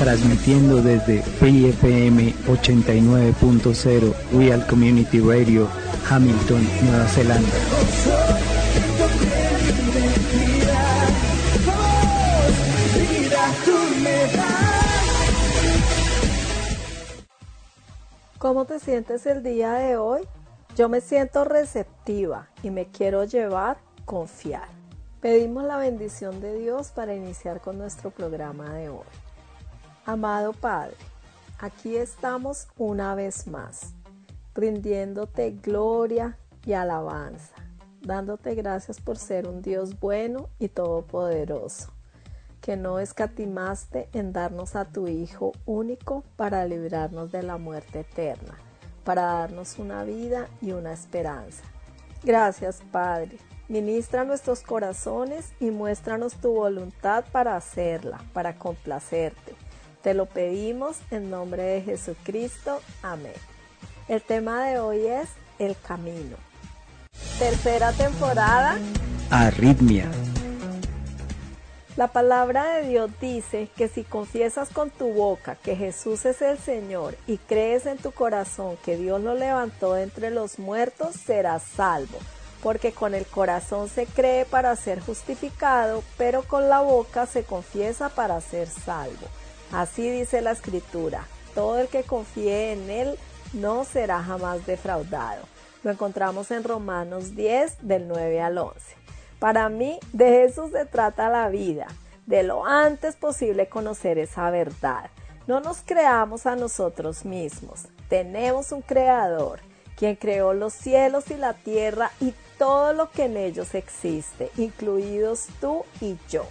transmitiendo desde FM 89.0 Real Community Radio, Hamilton, Nueva Zelanda. ¿Cómo te sientes el día de hoy? Yo me siento receptiva y me quiero llevar confiar. Pedimos la bendición de Dios para iniciar con nuestro programa de hoy. Amado Padre, aquí estamos una vez más, rindiéndote gloria y alabanza, dándote gracias por ser un Dios bueno y todopoderoso, que no escatimaste en darnos a tu Hijo único para librarnos de la muerte eterna, para darnos una vida y una esperanza. Gracias, Padre. Ministra nuestros corazones y muéstranos tu voluntad para hacerla, para complacerte. Te lo pedimos en nombre de Jesucristo. Amén. El tema de hoy es el camino. Tercera temporada. Arritmia. La palabra de Dios dice que si confiesas con tu boca que Jesús es el Señor y crees en tu corazón que Dios lo levantó entre los muertos, serás salvo. Porque con el corazón se cree para ser justificado, pero con la boca se confiesa para ser salvo. Así dice la escritura, todo el que confíe en Él no será jamás defraudado. Lo encontramos en Romanos 10 del 9 al 11. Para mí, de eso se trata la vida, de lo antes posible conocer esa verdad. No nos creamos a nosotros mismos, tenemos un creador, quien creó los cielos y la tierra y todo lo que en ellos existe, incluidos tú y yo.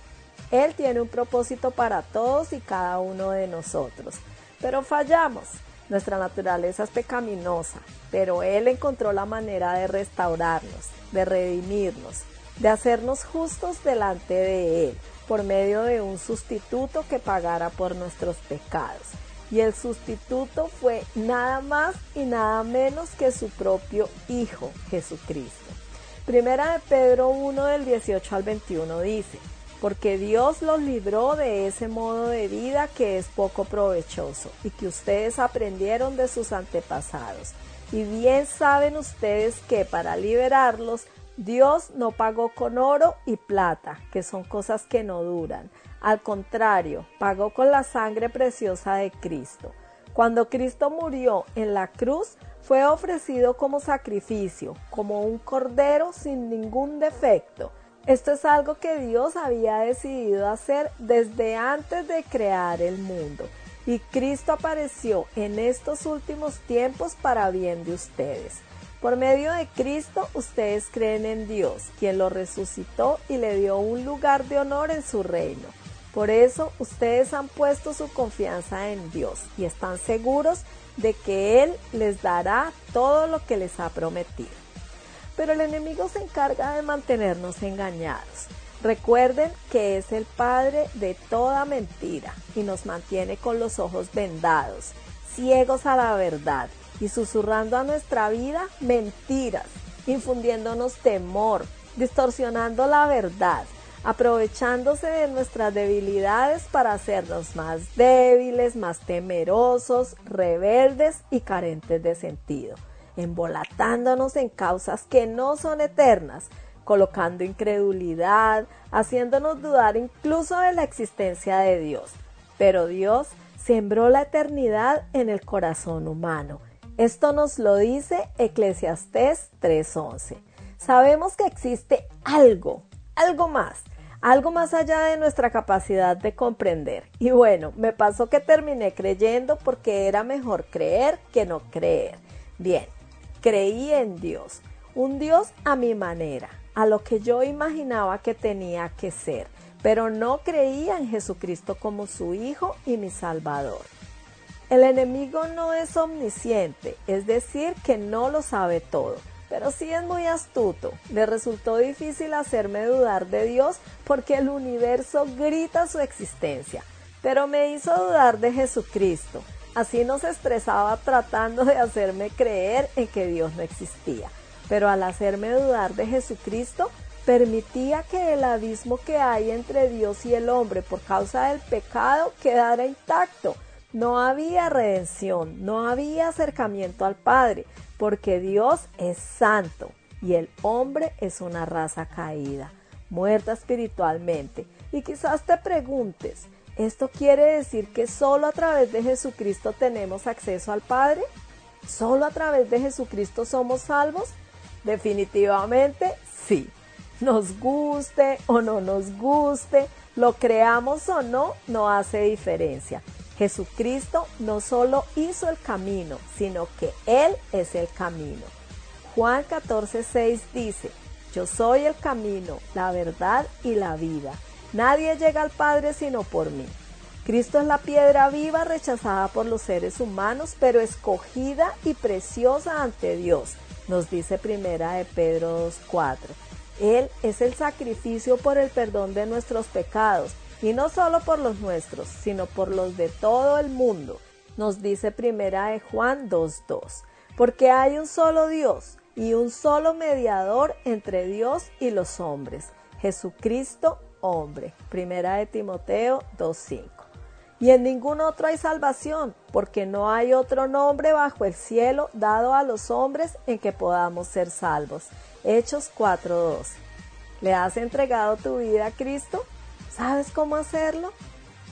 Él tiene un propósito para todos y cada uno de nosotros. Pero fallamos. Nuestra naturaleza es pecaminosa, pero Él encontró la manera de restaurarnos, de redimirnos, de hacernos justos delante de Él, por medio de un sustituto que pagara por nuestros pecados. Y el sustituto fue nada más y nada menos que su propio Hijo, Jesucristo. Primera de Pedro 1 del 18 al 21 dice, porque Dios los libró de ese modo de vida que es poco provechoso y que ustedes aprendieron de sus antepasados. Y bien saben ustedes que para liberarlos Dios no pagó con oro y plata, que son cosas que no duran. Al contrario, pagó con la sangre preciosa de Cristo. Cuando Cristo murió en la cruz, fue ofrecido como sacrificio, como un cordero sin ningún defecto esto es algo que Dios había decidido hacer desde antes de crear el mundo. Y Cristo apareció en estos últimos tiempos para bien de ustedes. Por medio de Cristo ustedes creen en Dios, quien lo resucitó y le dio un lugar de honor en su reino. Por eso ustedes han puesto su confianza en Dios y están seguros de que Él les dará todo lo que les ha prometido pero el enemigo se encarga de mantenernos engañados. Recuerden que es el padre de toda mentira y nos mantiene con los ojos vendados, ciegos a la verdad y susurrando a nuestra vida mentiras, infundiéndonos temor, distorsionando la verdad, aprovechándose de nuestras debilidades para hacernos más débiles, más temerosos, rebeldes y carentes de sentido, embolatándonos en causas que no son eternas, colocando incredulidad, haciéndonos dudar incluso de la existencia de Dios. Pero Dios sembró la eternidad en el corazón humano. Esto nos lo dice Eclesiastés 3:11. Sabemos que existe algo, algo más, algo más allá de nuestra capacidad de comprender. Y bueno, me pasó que terminé creyendo porque era mejor creer que no creer. Bien, creí en Dios, un Dios a mi manera, a lo que yo imaginaba que tenía que ser, pero no creía en Jesucristo como su Hijo y mi Salvador. El enemigo no es omnisciente, es decir, que no lo sabe todo pero sí es muy astuto. Le resultó difícil hacerme dudar de Dios porque el universo grita su existencia, pero me hizo dudar de Jesucristo. Así nos estresaba tratando de hacerme creer en que Dios no existía, pero al hacerme dudar de Jesucristo, permitía que el abismo que hay entre Dios y el hombre por causa del pecado quedara intacto. No había redención, no había acercamiento al Padre, porque Dios es santo y el hombre es una raza caída, muerta espiritualmente. Y quizás te preguntes, ¿esto quiere decir que solo a través de Jesucristo tenemos acceso al Padre? ¿Solo a través de Jesucristo somos salvos? Definitivamente sí. Nos guste o no nos guste, lo creamos o no, no hace diferencia. Jesucristo no solo hizo el camino, sino que Él es el camino. Juan 14:6 dice, Yo soy el camino, la verdad y la vida. Nadie llega al Padre sino por mí. Cristo es la piedra viva rechazada por los seres humanos, pero escogida y preciosa ante Dios, nos dice primera de Pedro 2:4. Él es el sacrificio por el perdón de nuestros pecados y no solo por los nuestros, sino por los de todo el mundo, nos dice primera de Juan 2.2, porque hay un solo Dios y un solo mediador entre Dios y los hombres, Jesucristo hombre, primera de Timoteo 2.5. Y en ningún otro hay salvación, porque no hay otro nombre bajo el cielo dado a los hombres en que podamos ser salvos. Hechos 4.12. ¿Le has entregado tu vida a Cristo? ¿Sabes cómo hacerlo?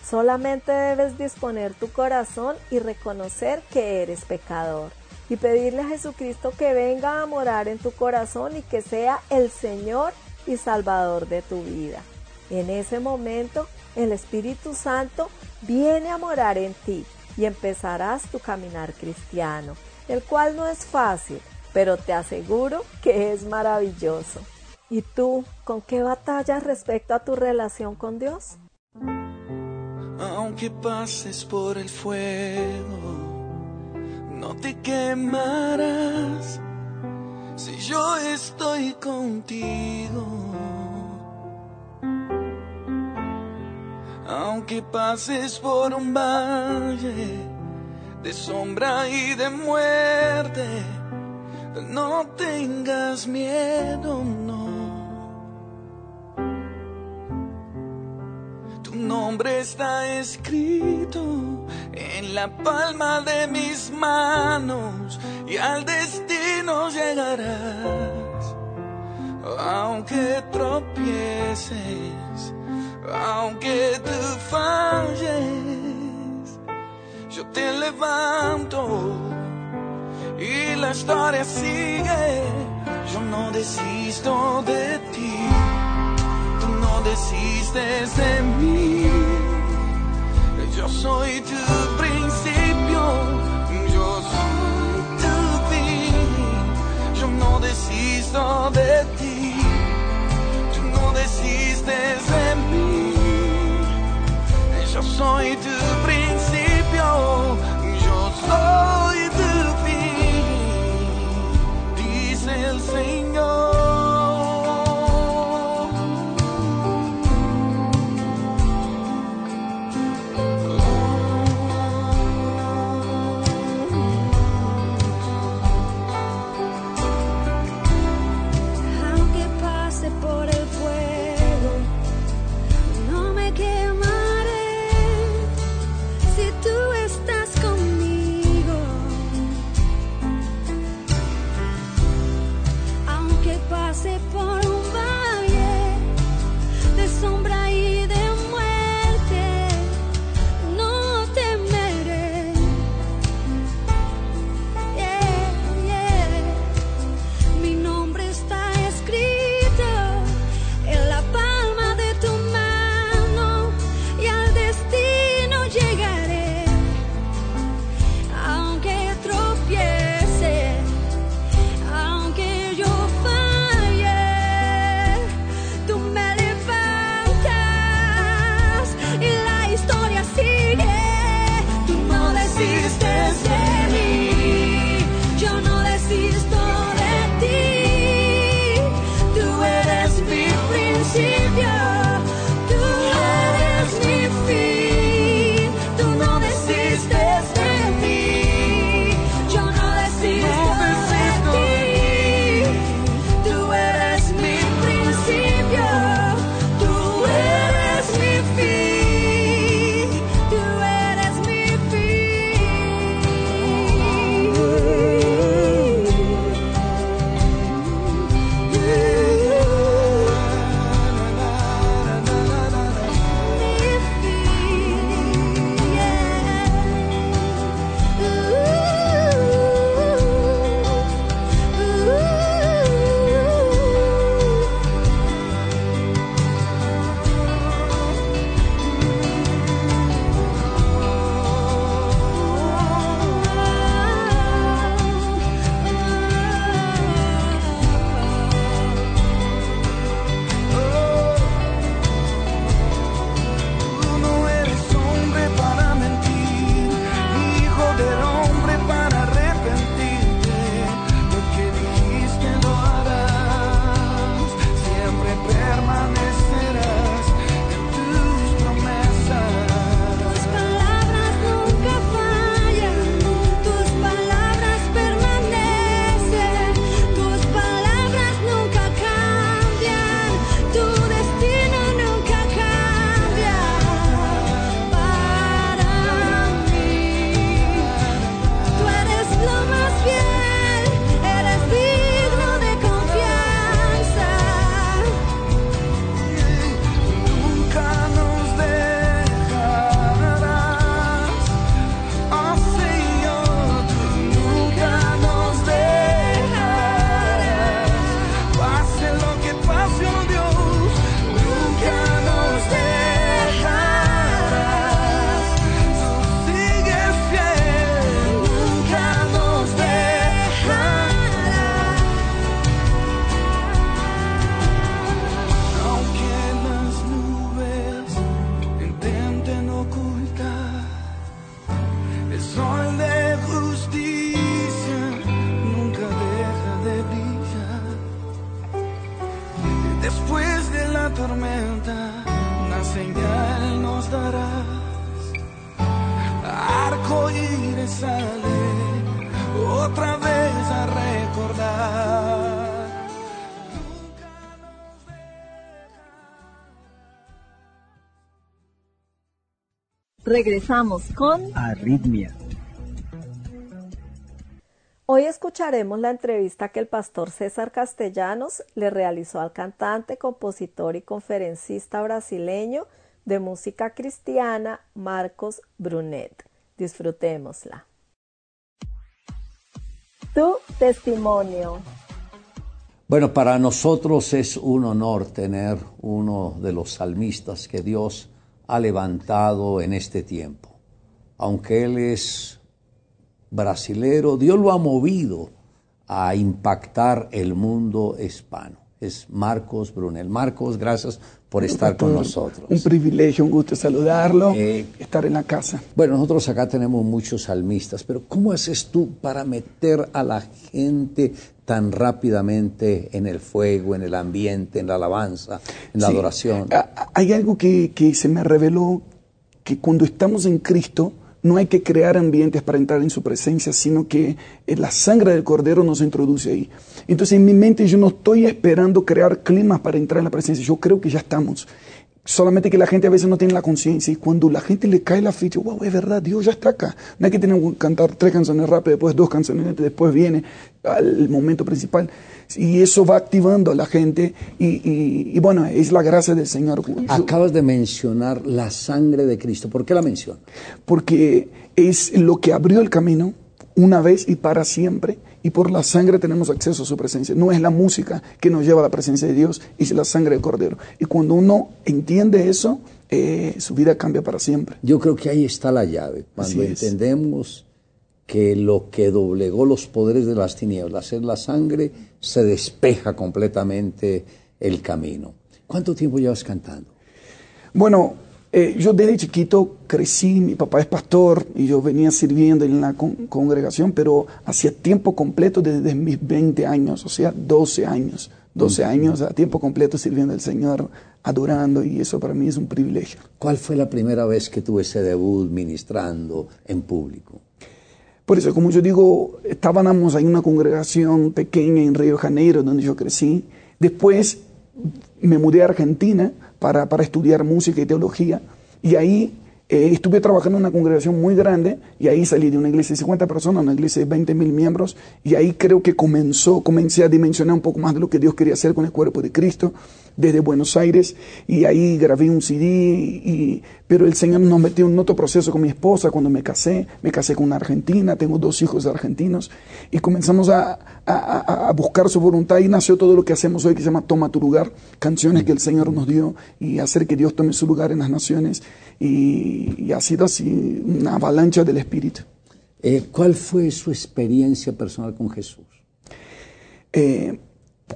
Solamente debes disponer tu corazón y reconocer que eres pecador y pedirle a Jesucristo que venga a morar en tu corazón y que sea el Señor y Salvador de tu vida. En ese momento el Espíritu Santo viene a morar en ti y empezarás tu caminar cristiano, el cual no es fácil, pero te aseguro que es maravilloso. ¿Y tú con qué batallas respecto a tu relación con Dios? Aunque pases por el fuego, no te quemarás si yo estoy contigo. Aunque pases por un valle de sombra y de muerte, no tengas miedo, no. nombre está escrito en la palma de mis manos y al destino llegarás. Aunque tropieces, aunque tú falles, yo te levanto y la historia sigue. Yo no desisto de ti desistes de mí. Yo soy tu principio, yo soy tu fin. Yo no desisto de ti, tú no desistes de mí. Yo soy tu principio, yo soy tu fin, dice el Señor. Regresamos con Arritmia. Hoy escucharemos la entrevista que el pastor César Castellanos le realizó al cantante, compositor y conferencista brasileño de música cristiana Marcos Brunet. Disfrutémosla. Tu testimonio. Bueno, para nosotros es un honor tener uno de los salmistas que Dios ha levantado en este tiempo. Aunque él es brasilero, Dios lo ha movido a impactar el mundo hispano. Es Marcos Brunel. Marcos, gracias por estar con nosotros. Un privilegio, un gusto saludarlo, Eh, estar en la casa. Bueno, nosotros acá tenemos muchos salmistas, pero ¿cómo haces tú para meter a la gente tan rápidamente en el fuego, en el ambiente, en la alabanza, en la Sí. adoración? Hay algo que, que se me reveló, que cuando estamos en Cristo, no hay que crear ambientes para entrar en su presencia, sino que eh, la sangre del Cordero nos introduce ahí. Entonces en mi mente yo no estoy esperando crear climas para entrar en la presencia, yo creo que ya estamos. Solamente que la gente a veces no tiene la conciencia y cuando la gente le cae la ficha, wow, es verdad, Dios ya está acá. No hay que tener que cantar tres canciones rápidas, después dos canciones, después viene al momento principal. Y eso va activando a la gente y, y- y bueno, es la gracia del Señor. Acabas de mencionar la sangre de Cristo. ¿Por qué la mencionas? porque es lo que abrió el camino una vez y para siempre, y por la sangre tenemos acceso a su presencia. No es la música que nos lleva a la presencia de Dios, es la sangre del Cordero. Y cuando uno entiende eso, eh, su vida cambia para siempre. Yo creo que ahí está la llave. Cuando entendemos que lo que doblegó los poderes de las tinieblas es la sangre, se despeja completamente el camino. ¿Cuánto tiempo llevas cantando? Bueno, eh, yo desde chiquito crecí, mi papá es pastor y yo venía sirviendo en la con- congregación, pero hacía tiempo completo desde mis 20 años, o sea, 12 años. 12 años a tiempo completo sirviendo al Señor, adorando, y eso para mí es un privilegio. ¿Cuál fue la primera vez que tuve ese debut ministrando en público? Por eso, como yo digo, estábamos en una congregación pequeña en Río de Janeiro, donde yo crecí. Después me mudé a Argentina para, para estudiar música y teología. Y ahí eh, estuve trabajando en una congregación muy grande. Y ahí salí de una iglesia de 50 personas una iglesia de 20 mil miembros. Y ahí creo que comenzó, comencé a dimensionar un poco más de lo que Dios quería hacer con el cuerpo de Cristo desde Buenos Aires. Y ahí grabé un CD. Y, pero el Señor nos metió en otro proceso con mi esposa cuando me casé. Me casé con una argentina, tengo dos hijos argentinos. Y comenzamos a, a- buscar su voluntad y nació todo lo que hacemos hoy que se llama Toma tu lugar. Canciones que el Señor nos dio y hacer que Dios tome su lugar en las naciones. Y, y ha sido así una avalancha del Espíritu. Eh, ¿Cuál fue su experiencia personal con Jesús? Eh,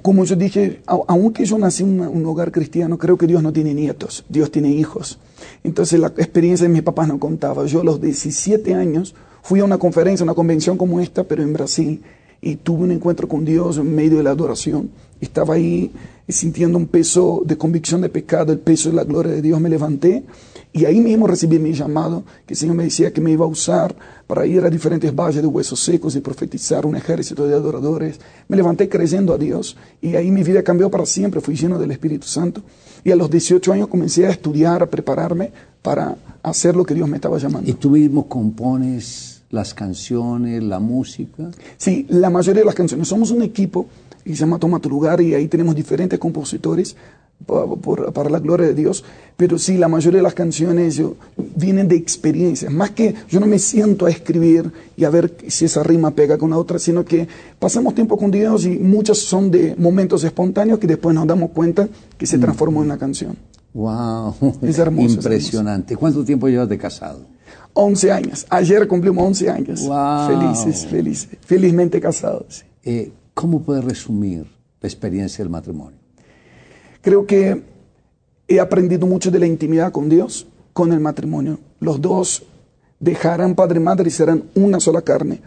como yo dije, aunque yo nací en un hogar cristiano, creo que Dios no tiene nietos, Dios tiene hijos. Entonces la experiencia de mis papás no contaba. Yo a los 17 años fui a una conferencia, una convención como esta, pero en Brasil, y tuve un encuentro con Dios en medio de la adoración. Estaba ahí sintiendo un peso de convicción de pecado, el peso de la gloria de Dios. Me levanté y ahí mismo recibí mi llamado, que el Señor me decía que me iba a usar para ir a diferentes valles de huesos secos y profetizar un ejército de adoradores. Me levanté creyendo a Dios y ahí mi vida cambió para siempre, fui lleno del Espíritu Santo. Y a los 18 años comencé a estudiar, a prepararme para hacer lo que Dios me estaba llamando. ¿Y tú mismo compones las canciones, la música? Sí, la mayoría de las canciones. Somos un equipo que se llama Toma tu lugar y ahí tenemos diferentes compositores por- por- para la gloria de Dios. Pero sí, la mayoría de las canciones yo- vienen de experiencias. Más que yo no me siento a escribir y a ver si esa rima pega con la otra, sino que pasamos tiempo con Dios y muchas son de momentos espontáneos que después nos damos cuenta que se transformó en una canción. ¡Wow! Es hermoso, es Impresionante. ¿Cuánto tiempo llevas de casado? 11 años. Ayer cumplimos 11 años. Wow. Felices, felices. Felizmente casados. Eh, ¿Cómo puedes resumir la experiencia del matrimonio? Creo que he aprendido mucho de la intimidad con Dios, con el matrimonio. Los dos dejarán padre y madre y serán una sola carne.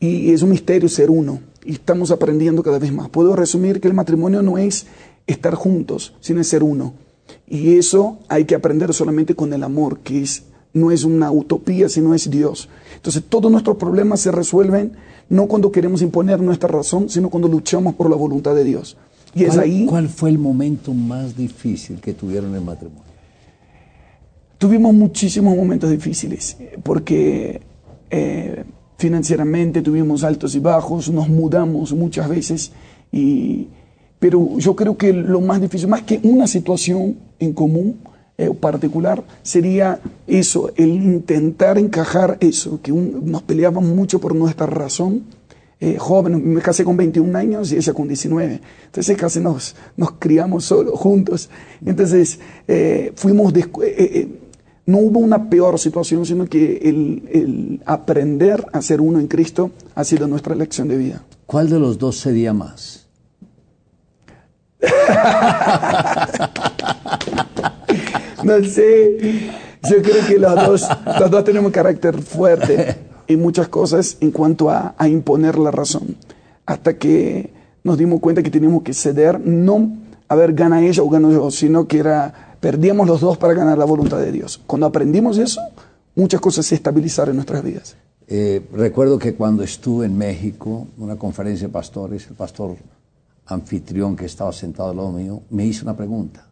Y es un misterio ser uno. Y estamos aprendiendo cada vez más. Puedo resumir que el matrimonio no es estar juntos, sino es ser uno. Y eso hay que aprender solamente con el amor, que es, no es una utopía, sino es Dios. Entonces todos nuestros problemas se resuelven no cuando queremos imponer nuestra razón, sino cuando luchamos por la voluntad de Dios. Y es ¿Cuál, ahí... cuál fue el momento más difícil que tuvieron en el matrimonio? tuvimos muchísimos momentos difíciles, porque eh, financieramente tuvimos altos y bajos, nos mudamos muchas veces, y, pero yo creo que lo más difícil, más que una situación en común, eh, particular sería eso, el intentar encajar eso, que un- nos peleábamos mucho por nuestra razón. Eh, joven, me casé con 21 años y ella con 19. Entonces casi nos, nos criamos solos, juntos. Entonces eh, fuimos, eh, eh, no hubo una peor situación, sino que el, el aprender a ser uno en Cristo ha sido nuestra lección de vida. ¿Cuál de los dos sería más? No sé, yo creo que los dos, los dos tenemos carácter fuerte en muchas cosas en cuanto a, a imponer la razón. Hasta que nos dimos cuenta que teníamos que ceder, no a ver, gana ella o gano yo, sino que era, perdíamos los dos para ganar la voluntad de Dios. Cuando aprendimos eso, muchas cosas se estabilizaron en nuestras vidas. Eh, recuerdo que cuando estuve en México, una conferencia de pastores, el pastor anfitrión que estaba sentado al lado mío me hizo una pregunta.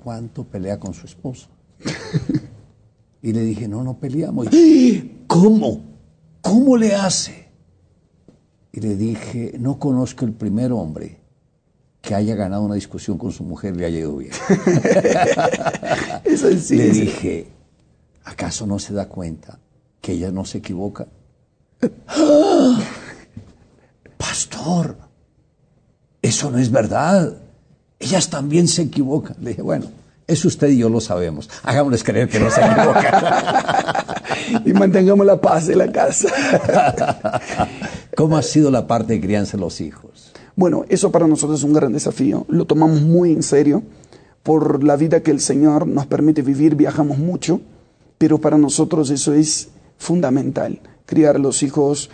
¿Cada cuánto pelea con su esposa? y le dije, no, no peleamos. Y, ¿Cómo? ¿Cómo le hace? Y le dije, no conozco el primer hombre que haya ganado una discusión con su mujer y le haya ido bien. Eso sí, le sí. dije, ¿acaso no se da cuenta que ella no se equivoca? ¡Ah! Pastor, eso no es verdad. Ellas también se equivocan. Le dije, bueno, eso usted y yo lo sabemos. Hagámosles creer que no se equivocan. y mantengamos la paz en la casa. ¿Cómo ha sido la parte de crianza de los hijos? Bueno, eso para nosotros es un gran desafío. Lo tomamos muy en serio por la vida que el Señor nos permite vivir. Viajamos mucho, pero para nosotros eso es fundamental. Criar a los hijos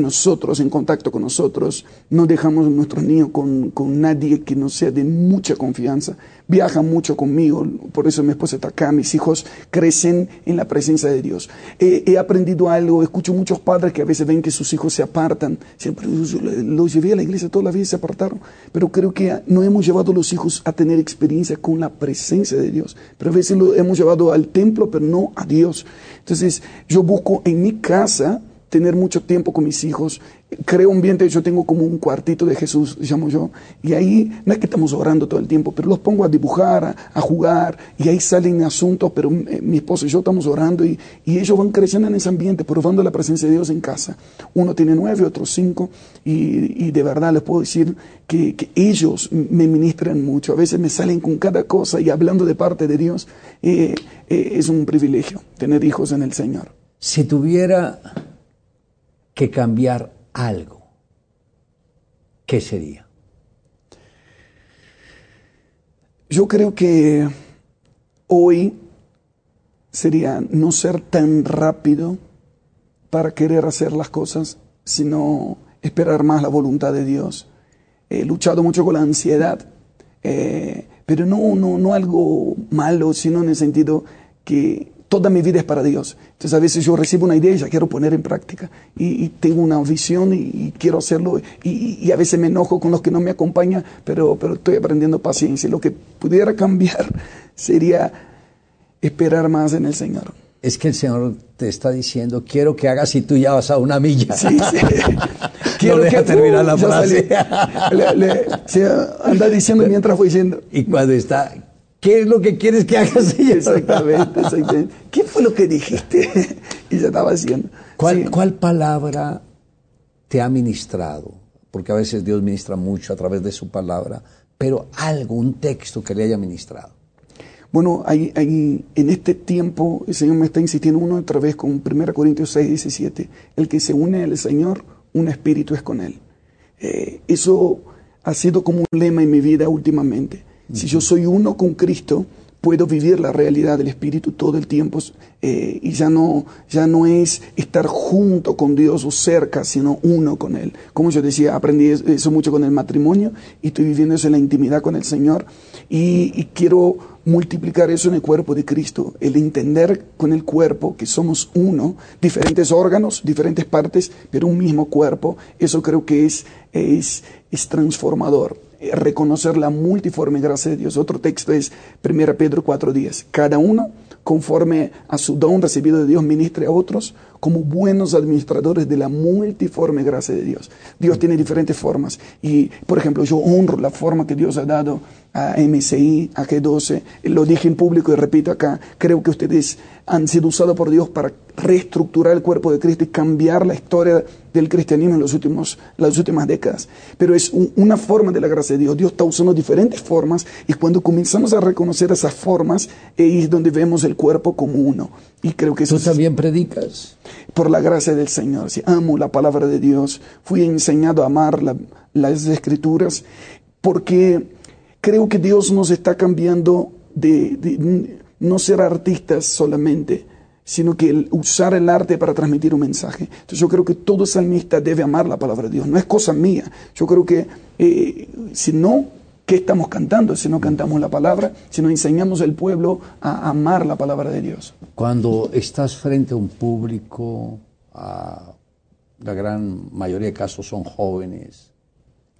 nosotros, en contacto con nosotros. No dejamos a nuestros niños con, con nadie que no sea de mucha confianza. Viajan mucho conmigo, por eso mi esposa está acá. Mis hijos crecen en la presencia de Dios. He, aprendido algo, escucho muchos padres que a veces ven que sus hijos se apartan. Siempre los llevé a la iglesia toda la vida y se apartaron. Pero creo que no hemos llevado a los hijos a tener experiencia con la presencia de Dios. Pero a veces lo hemos llevado al templo, pero no a Dios. Entonces yo busco en mi casa tener mucho tiempo con mis hijos. Creo un ambiente, yo tengo como un cuartito de Jesús, llamo yo, y ahí no es que estamos orando todo el tiempo, pero los pongo a dibujar, a, a jugar, y ahí salen asuntos, pero eh, mi esposo y yo estamos orando, y, y, ellos van creciendo en ese ambiente, probando la presencia de Dios en casa. Uno tiene nueve, otro cinco, y, y de verdad les puedo decir que, que, ellos me ministran mucho, a veces me salen con cada cosa y hablando de parte de Dios, eh, eh, es un privilegio tener hijos en el Señor. Si tuviera que cambiar algo, ¿qué sería? Yo creo que hoy sería no ser tan rápido para querer hacer las cosas, sino esperar más la voluntad de Dios. He luchado mucho con la ansiedad, eh, pero no, no, no algo malo, sino en el sentido que toda mi vida es para Dios. Entonces a veces yo recibo una idea y la quiero poner en práctica. Y, y tengo una visión y, y quiero hacerlo. Y, y, a veces me enojo con los que no me acompañan, pero, pero estoy aprendiendo paciencia. Lo que pudiera cambiar sería esperar más en el Señor. Es que el Señor te está diciendo, quiero que hagas y tú ya vas a una milla. Sí, sí. quiero no deja que terminar uh, la frase. Le, le, se anda diciendo mientras voy yendo. Y cuando está, ¿Qué es lo que quieres que hagas? Exactamente, exactamente. ¿Qué fue lo que dijiste? y se estaba haciendo. ¿Cuál, sí. ¿Cuál palabra te ha ministrado? Porque a veces Dios ministra mucho a través de su palabra, pero algo, un texto que le haya ministrado. Bueno, hay, hay, en este tiempo el Señor me está insistiendo una otra vez con 1 Corintios 6, 17. El que se une al Señor, un espíritu es con Él. Eh, eso ha sido como un lema en mi vida últimamente. Si yo soy uno con Cristo, puedo vivir la realidad del Espíritu todo el tiempo eh, y ya no, ya no es estar junto con Dios o cerca, sino uno con Él. Como yo decía, aprendí eso mucho con el matrimonio y estoy viviendo eso en la intimidad con el Señor y, y quiero multiplicar eso en el cuerpo de Cristo, el entender con el cuerpo que somos uno, diferentes órganos, diferentes partes, pero un mismo cuerpo, eso creo que es, es, es transformador. Eh, reconocer la multiforme gracia de Dios. Otro texto es 1 Pedro 4:10. Cada uno, conforme a su don recibido de Dios, ministre a otros como buenos administradores de la multiforme gracia de Dios. Dios tiene diferentes formas y, por ejemplo, yo honro la forma que Dios ha dado a MCI, a G12, lo dije en público y repito acá, creo que ustedes han sido usados por Dios para reestructurar el cuerpo de Cristo y cambiar la historia del cristianismo en los últimos, las últimas décadas. Pero es un- una forma de la gracia de Dios. Dios está usando diferentes formas y cuando comenzamos a reconocer esas formas, es donde vemos el cuerpo como uno. Y creo que eso ¿Tú es también predicas? por la gracia del Señor. Si amo la palabra de Dios, fui enseñado a amar la- las escrituras porque creo que Dios nos está cambiando de, de no ser artistas solamente, sino que el usar el arte para transmitir un mensaje. Entonces yo creo que todo salmista debe amar la palabra de Dios. No es cosa mía. Yo creo que eh, si no, ¿qué estamos cantando? Si no cantamos la palabra, si no enseñamos al pueblo a amar la palabra de Dios. Cuando estás frente a un público, a la gran mayoría de casos son jóvenes,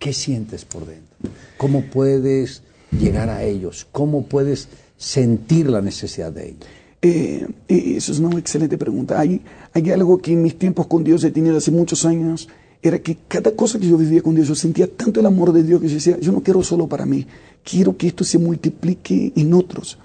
¿qué sientes por dentro? ¿Cómo puedes llegar a ellos? ¿Cómo puedes sentir la necesidad de ellos? Eh, eh, eso es una excelente pregunta. Hay, hay algo que en mis tiempos con Dios he tenido hace muchos años, era que cada cosa que yo vivía con Dios, yo sentía tanto el amor de Dios que yo decía, yo no quiero solo para mí, quiero que esto se multiplique en otros.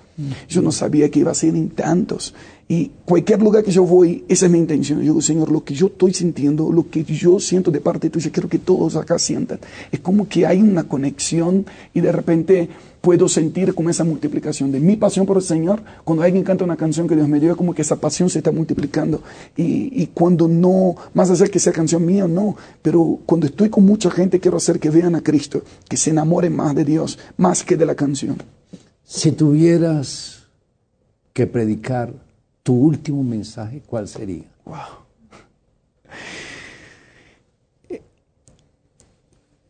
Yo no sabía que iba a ser en tantos. Y cualquier lugar que yo voy, esa es mi intención. Yo digo, Señor, lo que yo estoy sintiendo, lo que yo siento de parte tuya, quiero que todos acá sientan. Es como que hay una conexión y de repente puedo sentir como esa multiplicación de mi pasión por el Señor. Cuando alguien canta una canción que Dios me dio, es como que esa pasión se está multiplicando. Y, y cuando no, más allá que sea canción mía, no, pero cuando estoy con mucha gente, quiero hacer que vean a Cristo, que se enamoren más de Dios, más que de la canción. Si tuvieras que predicar tu último mensaje, ¿cuál sería?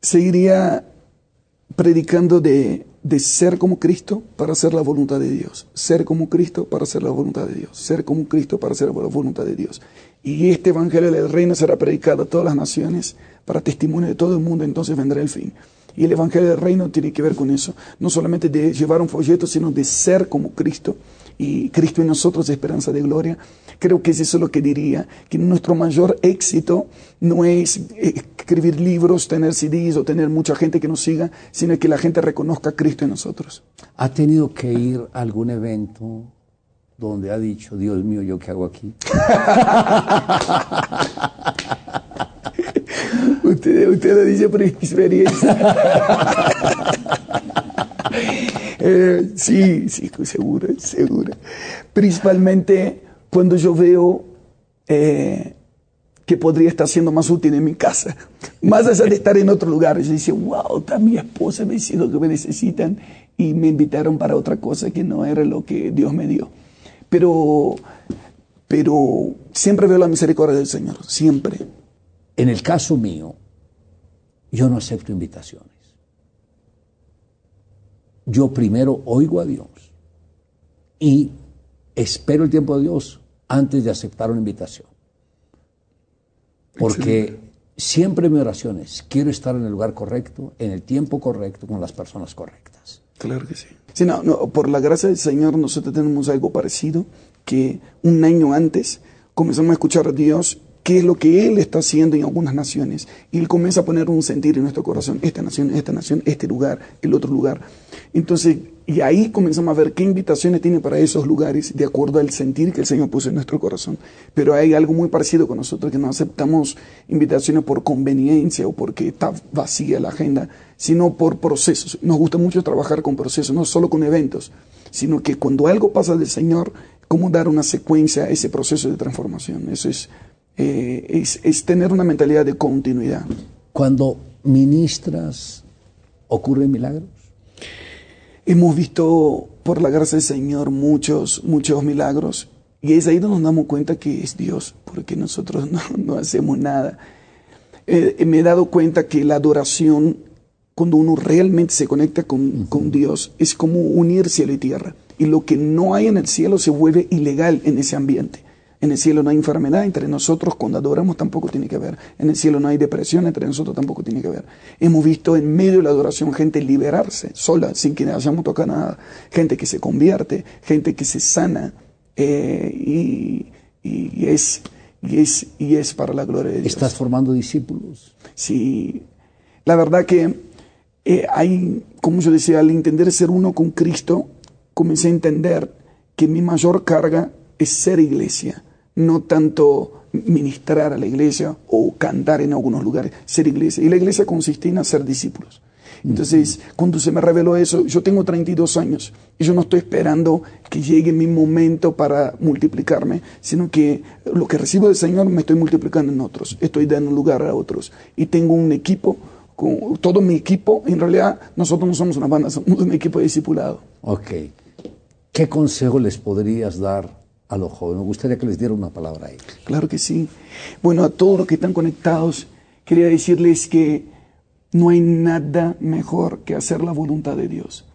Seguiría predicando de, de ser como Cristo para hacer la voluntad de Dios. Ser como Cristo para hacer la voluntad de Dios. Ser como Cristo para hacer la voluntad de Dios. Y este evangelio del reino será predicado a todas las naciones para testimonio de todo el mundo, entonces vendrá el fin. Y el evangelio del reino tiene que ver con eso. No solamente de llevar un folleto, sino de ser como Cristo. Y Cristo en nosotros, esperanza de gloria. Creo que es eso lo que diría, que nuestro mayor éxito no es eh, escribir libros, tener CDs o tener mucha gente que nos siga, sino que la gente reconozca a Cristo en nosotros. ¿Ha tenido que ir a algún evento donde ha dicho, Dios mío, ¿yo qué hago aquí? Usted, usted lo dice por experiencia. Sí, sí, seguro, seguro. Principalmente cuando yo veo eh, que podría estar siendo más útil en mi casa. Más allá de estar en otro lugar. Yo decía, wow, está mi esposa, me dice lo que me necesitan. Y me invitaron para otra cosa que no era lo que Dios me dio. Pero, pero siempre veo la misericordia del Señor, siempre. En el caso mío, yo no acepto invitaciones. Yo primero oigo a Dios y espero el tiempo de Dios antes de aceptar una invitación. Porque siempre mi oración es, quiero estar en el lugar correcto, en el tiempo correcto, con las personas correctas. Claro que sí. Sí, no, no, por la gracia del Señor nosotros tenemos algo parecido, que un año antes comenzamos a escuchar a Dios qué es lo que Él está haciendo en algunas naciones. Y Él comienza a poner un sentir en nuestro corazón, esta nación, esta nación, este lugar, el otro lugar. Entonces, y ahí comenzamos a ver qué invitaciones tiene para esos lugares de acuerdo al sentir que el Señor puso en nuestro corazón. Pero hay algo muy parecido con nosotros, que no aceptamos invitaciones por conveniencia o porque está vacía la agenda, sino por procesos. Nos gusta mucho trabajar con procesos, no solo con eventos, sino que cuando algo pasa del Señor, cómo dar una secuencia a ese proceso de transformación. Eso es, eh, es, es tener una mentalidad de continuidad. Cuando ministras, ¿ocurren milagros? Hemos visto por la gracia del Señor muchos, muchos milagros y es ahí donde nos damos cuenta que es Dios, porque nosotros no, no hacemos nada. Eh, me he dado cuenta que la adoración, cuando uno realmente se conecta con, con Dios, es como unir cielo y tierra. Y lo que no hay en el cielo se vuelve ilegal en ese ambiente. En el cielo no hay enfermedad, entre nosotros cuando adoramos tampoco tiene que haber. En el cielo no hay depresión, entre nosotros tampoco tiene que haber. Hemos visto en medio de la adoración gente liberarse sola, sin que hayamos tocado nada. Gente que se convierte, gente que se sana. eh, y, y es, y, es, y es para la gloria de Dios. ¿Estás formando discípulos? Sí, la verdad que eh, hay, como yo decía, al entender ser uno con Cristo, comencé a entender que mi mayor carga es ser iglesia, no tanto ministrar a la iglesia o cantar en algunos lugares, ser iglesia. Y la iglesia consiste en hacer discípulos. Entonces, cuando se me reveló eso, yo tengo 32 años y yo no estoy esperando que llegue mi momento para multiplicarme, sino que lo que recibo del Señor me estoy multiplicando en otros, estoy dando lugar a otros. Y tengo un equipo, con todo mi equipo, en realidad nosotros no somos una banda, somos un equipo de discipulado. Ok. ¿Qué consejo les podrías dar a los jóvenes? Me gustaría que les diera una palabra ahí. Claro que sí. Bueno, a todos los que están conectados, quería decirles que no hay nada mejor que hacer la voluntad de Dios.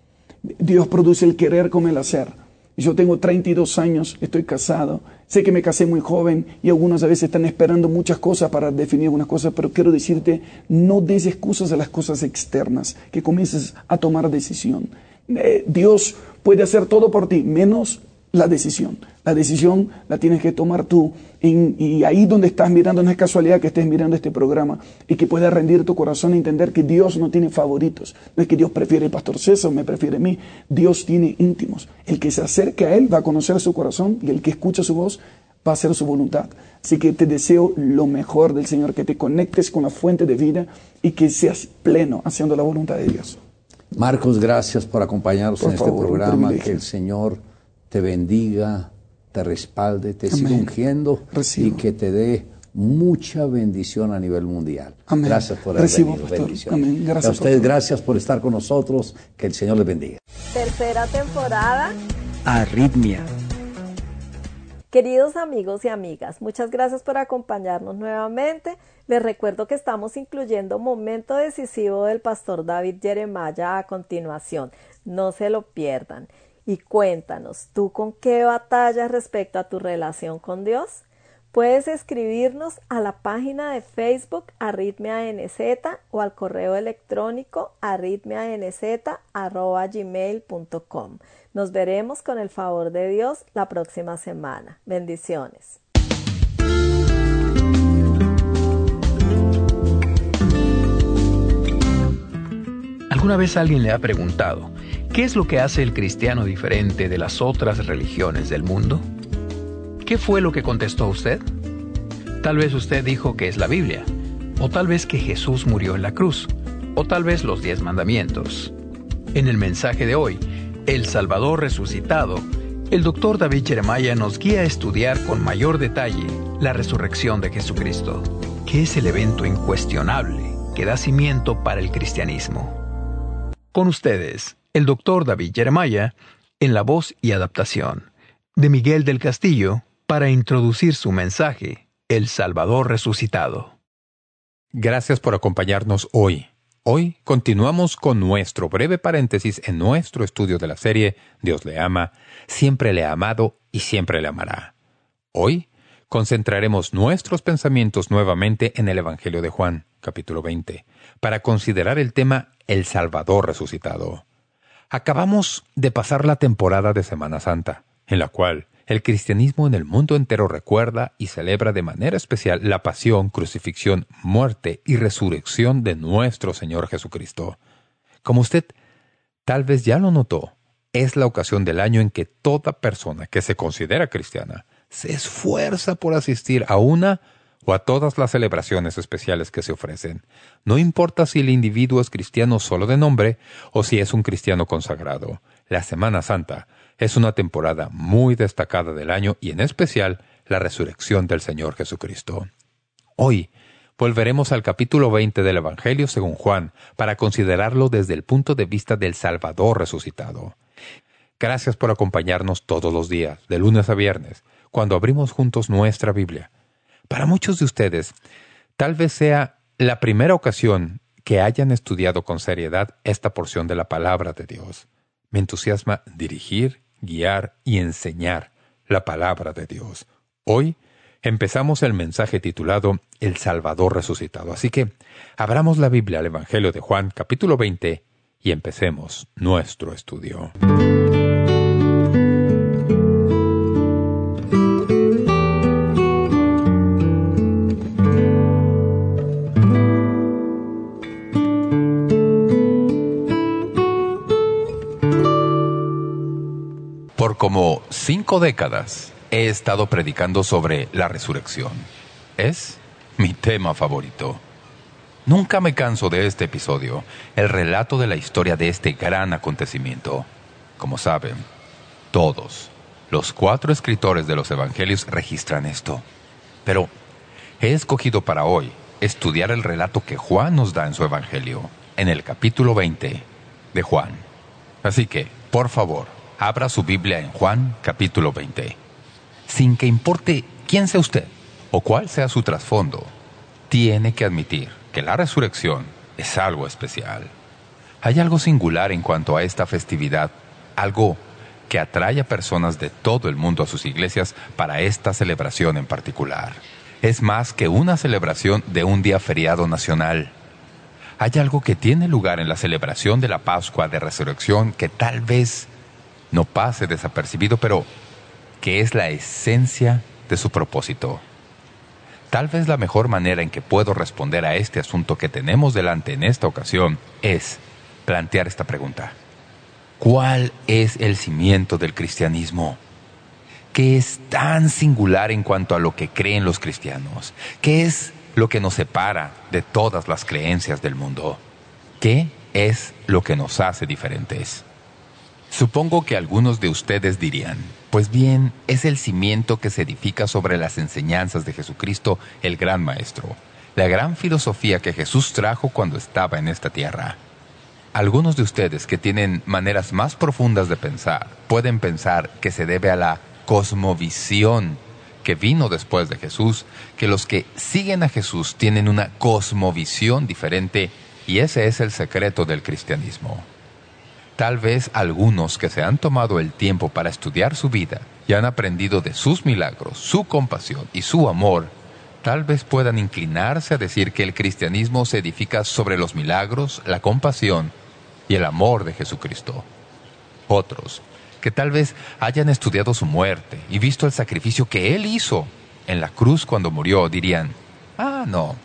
Dios produce el querer como el hacer. Yo tengo 32 años, estoy casado, sé que me casé muy joven y algunos a veces están esperando muchas cosas para definir algunas cosas, pero quiero decirte, no des excusas a las cosas externas, que comiences a tomar decisión. Eh, Dios puede hacer todo por ti, menos la decisión. La decisión la tienes que tomar tú. En- y ahí donde estás mirando, no es casualidad que estés mirando este programa y que puedas rendir tu corazón e entender que Dios no tiene favoritos. No es que Dios prefiere al pastor César o me prefiere a mí. Dios tiene íntimos. El que se acerque a Él va a conocer su corazón y el que escucha su voz va a hacer su voluntad. Así que te deseo lo mejor del Señor, que te conectes con la fuente de vida y que seas pleno haciendo la voluntad de Dios. Marcos, gracias por acompañarnos Por en este favor, programa. Que el Señor te bendiga, te respalde, te siga Amén. ungiendo Recibo. y que te dé mucha bendición a nivel mundial. Amén. Gracias por haber Recibo, venido. Bendiciones. Amén. Gracias, a ustedes, gracias por estar con nosotros. Que el Señor les bendiga. Tercera temporada. Arritmia. Queridos amigos y amigas, muchas gracias por acompañarnos nuevamente. Les recuerdo que estamos incluyendo momento decisivo del pastor David Jeremiah a continuación. No se lo pierdan. Y cuéntanos, ¿tú con qué batallas respecto a tu relación con Dios? Puedes escribirnos a la página de Facebook Arritmia NZ o al correo electrónico arritmianz@gmail.com. Nos veremos con el favor de Dios la próxima semana. Bendiciones. ¿Alguna vez alguien le ha preguntado, ¿qué es lo que hace el cristiano diferente de las otras religiones del mundo? ¿Qué fue lo que contestó usted? Tal vez usted dijo que es la Biblia, o tal vez que Jesús murió en la cruz, o tal vez los diez mandamientos. En el mensaje de hoy, El Salvador resucitado, el doctor David Jeremiah nos guía a estudiar con mayor detalle la resurrección de Jesucristo, que es el evento incuestionable que da cimiento para el cristianismo. Con ustedes, el doctor David Jeremiah, en la voz y adaptación de Miguel del Castillo, para introducir su mensaje, El Salvador resucitado. Gracias por acompañarnos hoy. Hoy continuamos con nuestro breve paréntesis en nuestro estudio de la serie Dios le ama, siempre le ha amado y siempre le amará. Hoy concentraremos nuestros pensamientos nuevamente en el Evangelio de Juan, capítulo 20, para considerar el tema El Salvador resucitado. Acabamos de pasar la temporada de Semana Santa, en la cual el cristianismo en el mundo entero recuerda y celebra de manera especial la pasión, crucifixión, muerte y resurrección de nuestro Señor Jesucristo. Como usted tal vez ya lo notó, es la ocasión del año en que toda persona que se considera cristiana se esfuerza por asistir a una o a todas las celebraciones especiales que se ofrecen. No importa si el individuo es cristiano solo de nombre o si es un cristiano consagrado. La Semana Santa es una temporada muy destacada del año y en especial la resurrección del Señor Jesucristo. Hoy volveremos al capítulo 20 del Evangelio según Juan para considerarlo desde el punto de vista del Salvador resucitado. Gracias por acompañarnos todos los días, de lunes a viernes, cuando abrimos juntos nuestra Biblia. Para muchos de ustedes, tal vez sea la primera ocasión que hayan estudiado con seriedad esta porción de la palabra de Dios. Me entusiasma dirigir, guiar y enseñar la palabra de Dios. Hoy empezamos el mensaje titulado El Salvador resucitado. Así que abramos la Biblia al Evangelio de Juan capítulo 20 y empecemos nuestro estudio. Por como cinco décadas he estado predicando sobre la resurrección. Es mi tema favorito. Nunca me canso de este episodio, el relato de la historia de este gran acontecimiento. Como saben, todos, los cuatro escritores de los Evangelios registran esto. Pero he escogido para hoy estudiar el relato que Juan nos da en su Evangelio, en el capítulo 20 de Juan. Así que, por favor, abra su Biblia en Juan capítulo 20. Sin que importe quién sea usted o cuál sea su trasfondo, tiene que admitir que la resurrección es algo especial. Hay algo singular en cuanto a esta festividad, algo que atrae a personas de todo el mundo a sus iglesias para esta celebración en particular. Es más que una celebración de un día feriado nacional. Hay algo que tiene lugar en la celebración de la Pascua de Resurrección que tal vez no pase desapercibido, pero que es la esencia de su propósito. Tal vez la mejor manera en que puedo responder a este asunto que tenemos delante en esta ocasión es plantear esta pregunta. ¿Cuál es el cimiento del cristianismo? ¿Qué es tan singular en cuanto a lo que creen los cristianos? ¿Qué es lo que nos separa de todas las creencias del mundo? ¿Qué es lo que nos hace diferentes? Supongo que algunos de ustedes dirían, pues bien, es el cimiento que se edifica sobre las enseñanzas de Jesucristo, el gran Maestro, la gran filosofía que Jesús trajo cuando estaba en esta tierra. Algunos de ustedes que tienen maneras más profundas de pensar pueden pensar que se debe a la cosmovisión que vino después de Jesús, que los que siguen a Jesús tienen una cosmovisión diferente y ese es el secreto del cristianismo. Tal vez algunos que se han tomado el tiempo para estudiar su vida y han aprendido de sus milagros, su compasión y su amor, tal vez puedan inclinarse a decir que el cristianismo se edifica sobre los milagros, la compasión y el amor de Jesucristo. Otros, que tal vez hayan estudiado su muerte y visto el sacrificio que Él hizo en la cruz cuando murió, dirían, ah, no,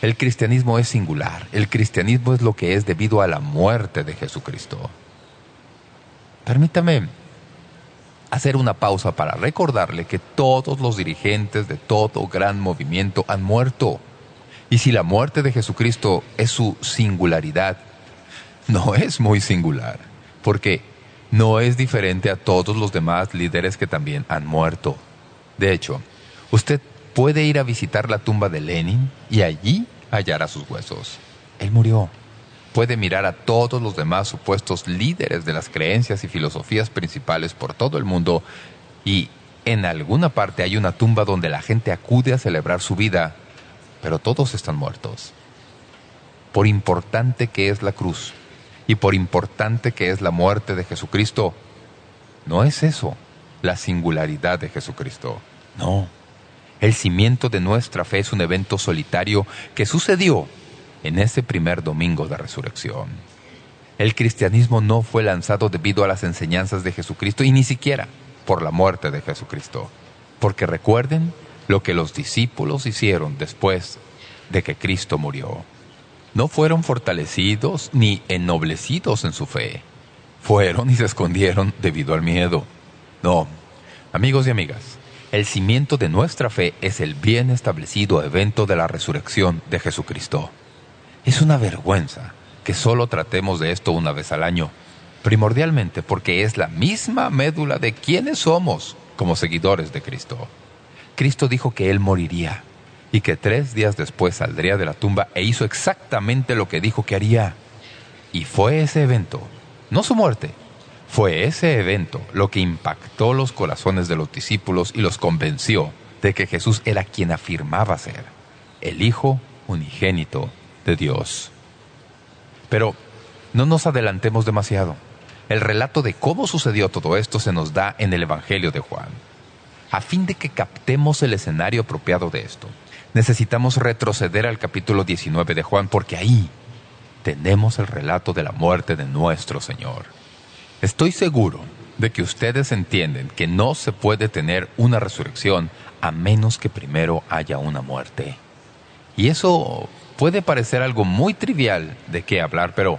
el cristianismo es singular, el cristianismo es lo que es debido a la muerte de Jesucristo. Permítame hacer una pausa para recordarle que todos los dirigentes de todo gran movimiento han muerto. Y si la muerte de Jesucristo es su singularidad, no es muy singular, porque no es diferente a todos los demás líderes que también han muerto. De hecho, usted puede ir a visitar la tumba de Lenin y allí hallará sus huesos. Él murió puede mirar a todos los demás supuestos líderes de las creencias y filosofías principales por todo el mundo y en alguna parte hay una tumba donde la gente acude a celebrar su vida, pero todos están muertos. Por importante que es la cruz y por importante que es la muerte de Jesucristo, no es eso la singularidad de Jesucristo. No. El cimiento de nuestra fe es un evento solitario que sucedió en ese primer domingo de resurrección. El cristianismo no fue lanzado debido a las enseñanzas de Jesucristo y ni siquiera por la muerte de Jesucristo. Porque recuerden lo que los discípulos hicieron después de que Cristo murió. No fueron fortalecidos ni ennoblecidos en su fe. Fueron y se escondieron debido al miedo. No, amigos y amigas, el cimiento de nuestra fe es el bien establecido evento de la resurrección de Jesucristo. Es una vergüenza que solo tratemos de esto una vez al año, primordialmente porque es la misma médula de quiénes somos como seguidores de Cristo. Cristo dijo que Él moriría y que tres días después saldría de la tumba e hizo exactamente lo que dijo que haría. Y fue ese evento, no su muerte, fue ese evento lo que impactó los corazones de los discípulos y los convenció de que Jesús era quien afirmaba ser, el Hijo unigénito Dios. Pero no nos adelantemos demasiado. El relato de cómo sucedió todo esto se nos da en el Evangelio de Juan. A fin de que captemos el escenario apropiado de esto, necesitamos retroceder al capítulo 19 de Juan porque ahí tenemos el relato de la muerte de nuestro Señor. Estoy seguro de que ustedes entienden que no se puede tener una resurrección a menos que primero haya una muerte. Y eso puede parecer algo muy trivial de qué hablar, pero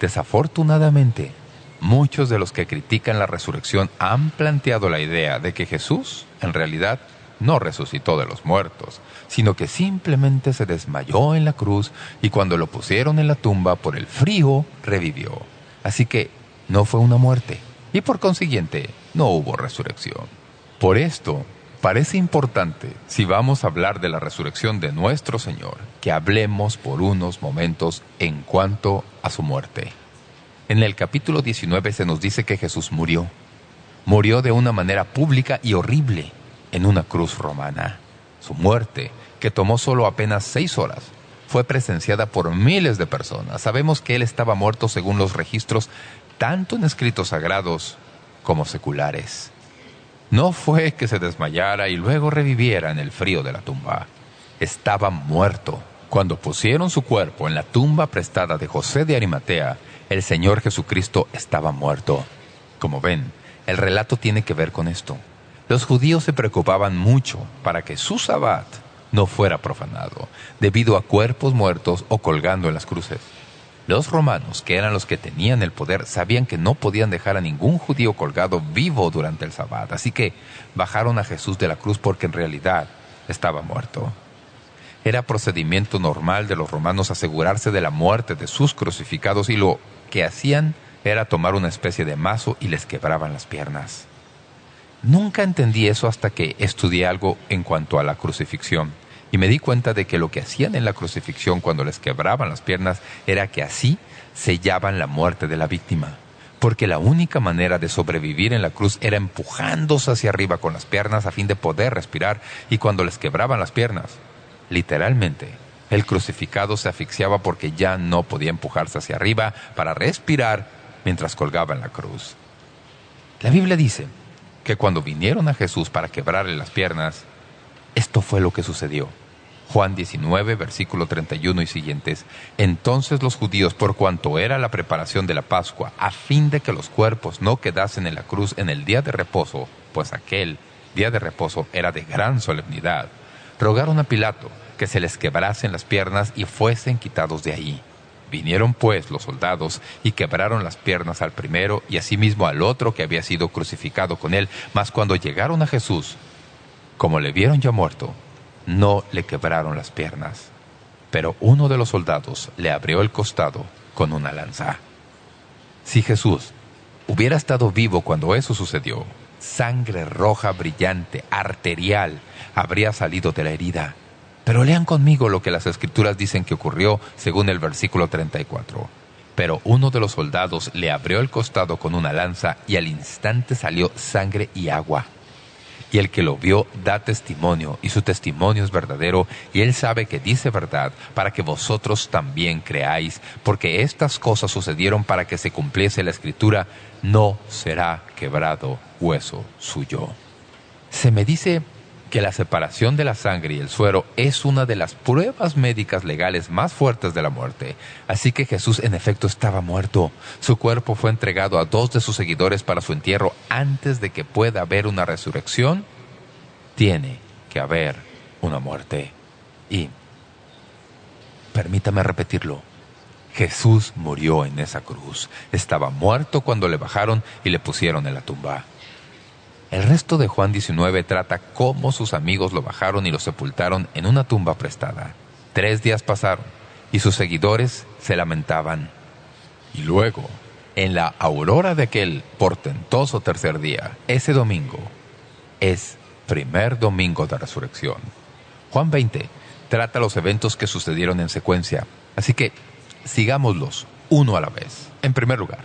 desafortunadamente muchos de los que critican la resurrección han planteado la idea de que Jesús, en realidad, no resucitó de los muertos, sino que simplemente se desmayó en la cruz y cuando lo pusieron en la tumba por el frío, revivió. Así que no fue una muerte y por consiguiente no hubo resurrección. Por esto, parece importante, si vamos a hablar de la resurrección de nuestro Señor, que hablemos por unos momentos en cuanto a su muerte. En el capítulo 19 se nos dice que Jesús murió. Murió de una manera pública y horrible en una cruz romana. Su muerte, que tomó solo apenas seis horas, fue presenciada por miles de personas. Sabemos que él estaba muerto según los registros tanto en escritos sagrados como seculares. No fue que se desmayara y luego reviviera en el frío de la tumba. Estaba muerto. Cuando pusieron su cuerpo en la tumba prestada de José de Arimatea, el Señor Jesucristo estaba muerto. Como ven, el relato tiene que ver con esto. Los judíos se preocupaban mucho para que su sabbat no fuera profanado, debido a cuerpos muertos o colgando en las cruces. Los romanos, que eran los que tenían el poder, sabían que no podían dejar a ningún judío colgado vivo durante el sabbat, así que bajaron a Jesús de la cruz porque en realidad estaba muerto. Era procedimiento normal de los romanos asegurarse de la muerte de sus crucificados y lo que hacían era tomar una especie de mazo y les quebraban las piernas. Nunca entendí eso hasta que estudié algo en cuanto a la crucifixión y me di cuenta de que lo que hacían en la crucifixión cuando les quebraban las piernas era que así sellaban la muerte de la víctima. Porque la única manera de sobrevivir en la cruz era empujándose hacia arriba con las piernas a fin de poder respirar y cuando les quebraban las piernas, literalmente, el crucificado se asfixiaba porque ya no podía empujarse hacia arriba para respirar mientras colgaba en la cruz. La Biblia dice que cuando vinieron a Jesús para quebrarle las piernas, esto fue lo que sucedió. Juan 19, versículo 31 y siguientes. Entonces los judíos, por cuanto era la preparación de la Pascua, a fin de que los cuerpos no quedasen en la cruz en el día de reposo, pues aquel día de reposo era de gran solemnidad, rogaron a Pilato que se les quebrasen las piernas y fuesen quitados de ahí. Vinieron pues los soldados y quebraron las piernas al primero y asimismo al otro que había sido crucificado con él, mas cuando llegaron a Jesús, como le vieron ya muerto, no le quebraron las piernas, pero uno de los soldados le abrió el costado con una lanza. Si Jesús hubiera estado vivo cuando eso sucedió, sangre roja brillante, arterial, habría salido de la herida. Pero lean conmigo lo que las escrituras dicen que ocurrió según el versículo 34. Pero uno de los soldados le abrió el costado con una lanza y al instante salió sangre y agua y el que lo vio da testimonio, y su testimonio es verdadero, y él sabe que dice verdad, para que vosotros también creáis, porque estas cosas sucedieron para que se cumpliese la Escritura, no será quebrado hueso suyo. Se me dice que la separación de la sangre y el suero es una de las pruebas médicas legales más fuertes de la muerte. Así que Jesús en efecto estaba muerto. Su cuerpo fue entregado a dos de sus seguidores para su entierro antes de que pueda haber una resurrección. Tiene que haber una muerte. Y, permítame repetirlo, Jesús murió en esa cruz. Estaba muerto cuando le bajaron y le pusieron en la tumba. El resto de Juan 19 trata cómo sus amigos lo bajaron y lo sepultaron en una tumba prestada. Tres días pasaron y sus seguidores se lamentaban. Y luego, en la aurora de aquel portentoso tercer día, ese domingo, es primer domingo de resurrección. Juan 20 trata los eventos que sucedieron en secuencia, así que sigámoslos uno a la vez. En primer lugar,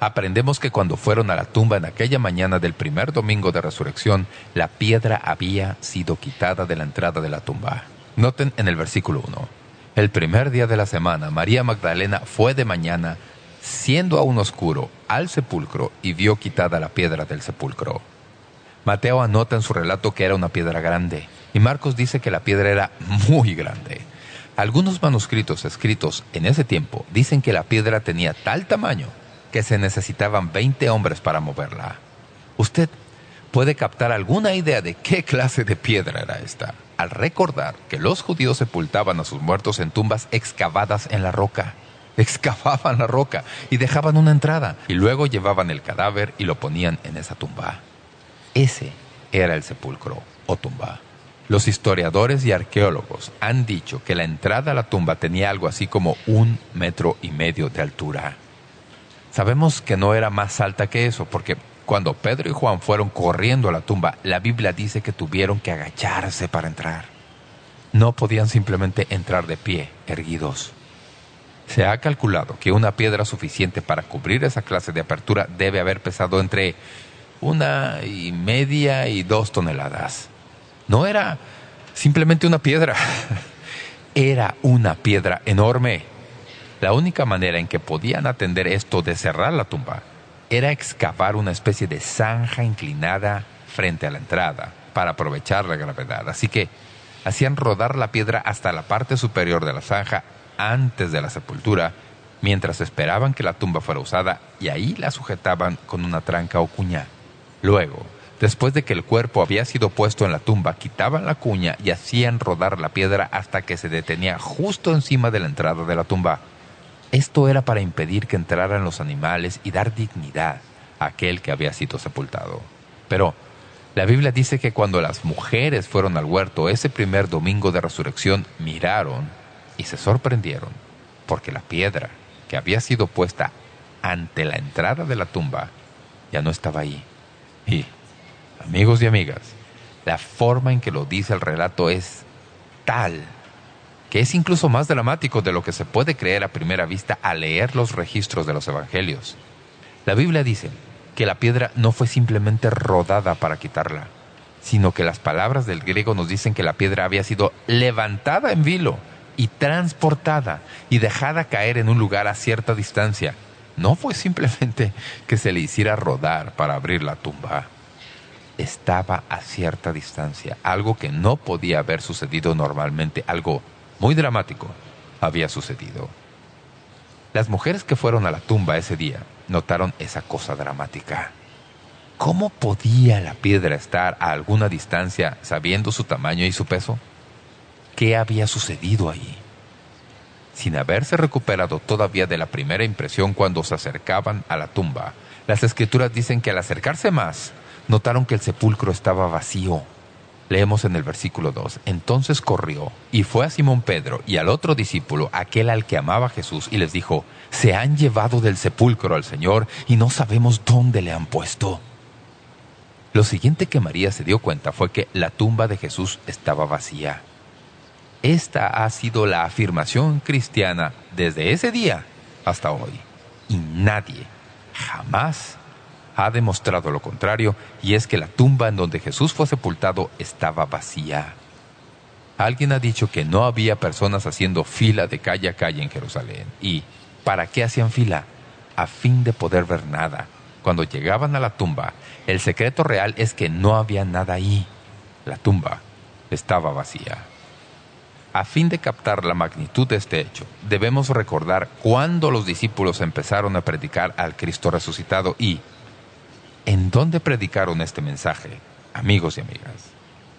aprendemos que cuando fueron a la tumba en aquella mañana del primer domingo de resurrección, la piedra había sido quitada de la entrada de la tumba. Noten en el versículo 1. El primer día de la semana, María Magdalena fue de mañana, siendo aún oscuro, al sepulcro y vio quitada la piedra del sepulcro. Mateo anota en su relato que era una piedra grande y Marcos dice que la piedra era muy grande. Algunos manuscritos escritos en ese tiempo dicen que la piedra tenía tal tamaño que se necesitaban 20 hombres para moverla. Usted puede captar alguna idea de qué clase de piedra era esta al recordar que los judíos sepultaban a sus muertos en tumbas excavadas en la roca. Excavaban la roca y dejaban una entrada y luego llevaban el cadáver y lo ponían en esa tumba. Ese era el sepulcro o tumba. Los historiadores y arqueólogos han dicho que la entrada a la tumba tenía algo así como un metro y medio de altura. Sabemos que no era más alta que eso, porque cuando Pedro y Juan fueron corriendo a la tumba, la Biblia dice que tuvieron que agacharse para entrar. No podían simplemente entrar de pie, erguidos. Se ha calculado que una piedra suficiente para cubrir esa clase de apertura debe haber pesado entre una y media y dos toneladas. No era simplemente una piedra. Era una piedra enorme. La única manera en que podían atender esto de cerrar la tumba era excavar una especie de zanja inclinada frente a la entrada para aprovechar la gravedad. Así que hacían rodar la piedra hasta la parte superior de la zanja antes de la sepultura, mientras esperaban que la tumba fuera usada y ahí la sujetaban con una tranca o cuña. Luego, Después de que el cuerpo había sido puesto en la tumba, quitaban la cuña y hacían rodar la piedra hasta que se detenía justo encima de la entrada de la tumba. Esto era para impedir que entraran los animales y dar dignidad a aquel que había sido sepultado. Pero la Biblia dice que cuando las mujeres fueron al huerto ese primer domingo de resurrección, miraron y se sorprendieron, porque la piedra que había sido puesta ante la entrada de la tumba ya no estaba ahí. Y Amigos y amigas, la forma en que lo dice el relato es tal que es incluso más dramático de lo que se puede creer a primera vista al leer los registros de los evangelios. La Biblia dice que la piedra no fue simplemente rodada para quitarla, sino que las palabras del griego nos dicen que la piedra había sido levantada en vilo y transportada y dejada caer en un lugar a cierta distancia. No fue simplemente que se le hiciera rodar para abrir la tumba estaba a cierta distancia, algo que no podía haber sucedido normalmente, algo muy dramático había sucedido. Las mujeres que fueron a la tumba ese día notaron esa cosa dramática. ¿Cómo podía la piedra estar a alguna distancia sabiendo su tamaño y su peso? ¿Qué había sucedido allí? Sin haberse recuperado todavía de la primera impresión cuando se acercaban a la tumba, las escrituras dicen que al acercarse más, notaron que el sepulcro estaba vacío. Leemos en el versículo 2, entonces corrió y fue a Simón Pedro y al otro discípulo, aquel al que amaba Jesús, y les dijo, se han llevado del sepulcro al Señor y no sabemos dónde le han puesto. Lo siguiente que María se dio cuenta fue que la tumba de Jesús estaba vacía. Esta ha sido la afirmación cristiana desde ese día hasta hoy. Y nadie, jamás ha demostrado lo contrario, y es que la tumba en donde Jesús fue sepultado estaba vacía. Alguien ha dicho que no había personas haciendo fila de calle a calle en Jerusalén. ¿Y para qué hacían fila? A fin de poder ver nada. Cuando llegaban a la tumba, el secreto real es que no había nada ahí. La tumba estaba vacía. A fin de captar la magnitud de este hecho, debemos recordar cuándo los discípulos empezaron a predicar al Cristo resucitado y, ¿En dónde predicaron este mensaje, amigos y amigas?